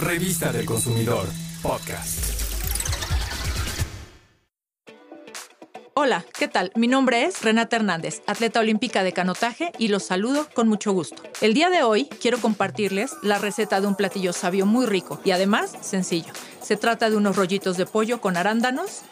Revista del Consumidor, podcast. Hola, ¿qué tal? Mi nombre es Renata Hernández, atleta olímpica de canotaje y los saludo con mucho gusto. El día de hoy quiero compartirles la receta de un platillo sabio muy rico y además sencillo. Se trata de unos rollitos de pollo con arándanos,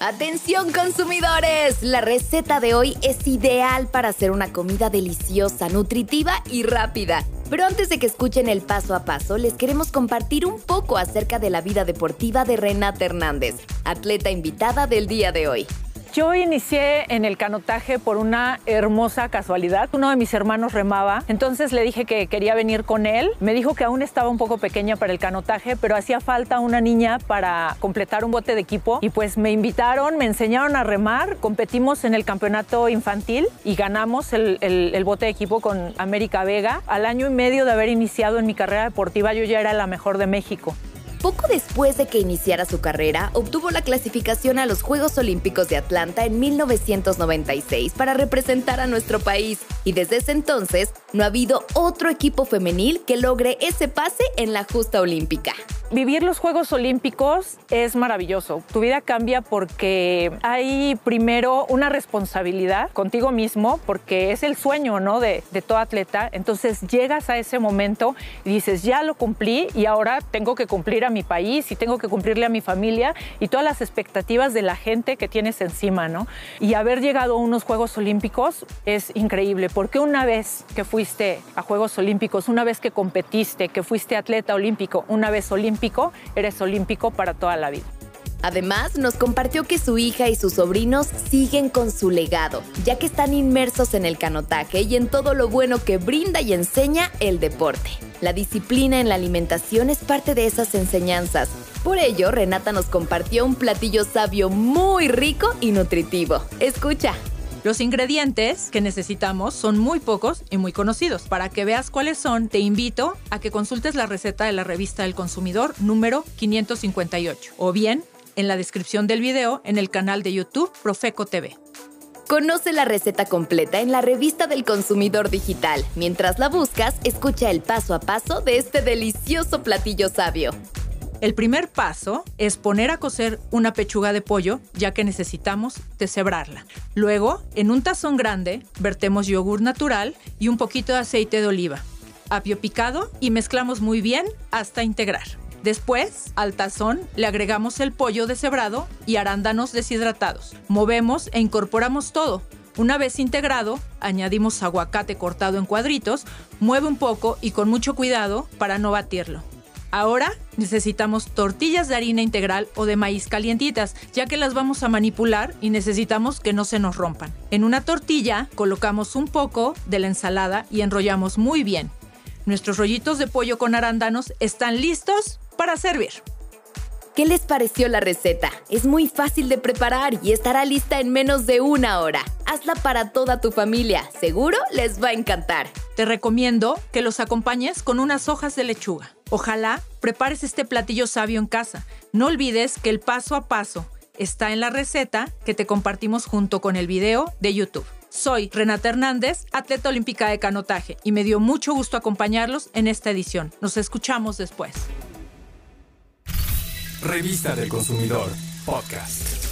Atención consumidores, la receta de hoy es ideal para hacer una comida deliciosa, nutritiva y rápida. Pero antes de que escuchen el paso a paso, les queremos compartir un poco acerca de la vida deportiva de Renata Hernández, atleta invitada del día de hoy. Yo inicié en el canotaje por una hermosa casualidad. Uno de mis hermanos remaba, entonces le dije que quería venir con él. Me dijo que aún estaba un poco pequeña para el canotaje, pero hacía falta una niña para completar un bote de equipo. Y pues me invitaron, me enseñaron a remar, competimos en el campeonato infantil y ganamos el, el bote de equipo con América Vega. Al año y medio de haber iniciado en mi carrera deportiva, yo ya era la mejor de México. Poco después de que iniciara su carrera, obtuvo la clasificación a los Juegos Olímpicos de Atlanta en 1996 para representar a nuestro país. Y desde ese entonces no ha habido otro equipo femenil que logre ese pase en la justa olímpica. Vivir los Juegos Olímpicos es maravilloso. Tu vida cambia porque hay primero una responsabilidad contigo mismo, porque es el sueño ¿no? de, todo atleta. Entonces llegas a ese momento y dices, ya lo cumplí y ahora tengo que cumplir a mi país y tengo que cumplirle a mi familia y todas las expectativas de la gente que tienes encima. ¿no? Y haber llegado a unos Juegos Olímpicos es increíble, porque una vez que fuiste a Juegos Olímpicos, una vez que competiste, que fuiste atleta olímpico, una vez olímpico, eres olímpico para toda la vida. Además, nos compartió que su hija y sus sobrinos siguen con su legado, ya que están inmersos en el canotaje y en todo lo bueno que brinda y enseña el deporte. La disciplina en la alimentación es parte de esas enseñanzas. Por ello, Renata nos compartió un platillo sabio muy rico y nutritivo. Escucha. Los ingredientes que necesitamos son muy pocos y muy conocidos. Para que veas cuáles son, te invito a que consultes la receta de la revista del consumidor número 558 o bien en la descripción del video en el canal de YouTube Profeco TV. Conoce la receta completa en la revista del consumidor digital. Mientras la buscas, escucha el paso a paso de este delicioso platillo sabio. El primer paso es poner a cocer una pechuga de pollo, ya que necesitamos deshebrarla. Luego, en un tazón grande, vertemos yogur natural y un poquito de aceite de oliva, apio picado y mezclamos muy bien hasta integrar. Después, al tazón le agregamos el pollo deshebrado y arándanos deshidratados. Movemos e incorporamos todo. Una vez integrado, añadimos aguacate cortado en cuadritos, mueve un poco y con mucho cuidado para no batirlo. Ahora necesitamos tortillas de harina integral o de maíz calientitas, ya que las vamos a manipular y necesitamos que no se nos rompan. En una tortilla colocamos un poco de la ensalada y enrollamos muy bien. Nuestros rollitos de pollo con arándanos están listos para servir. ¿Qué les pareció la receta? Es muy fácil de preparar y estará lista en menos de una hora. Hazla para toda tu familia, seguro les va a encantar. Te recomiendo que los acompañes con unas hojas de lechuga. Ojalá prepares este platillo sabio en casa. No olvides que el paso a paso está en la receta que te compartimos junto con el video de YouTube. Soy Renata Hernández, atleta olímpica de canotaje, y me dio mucho gusto acompañarlos en esta edición. Nos escuchamos después. Revista del Consumidor, podcast.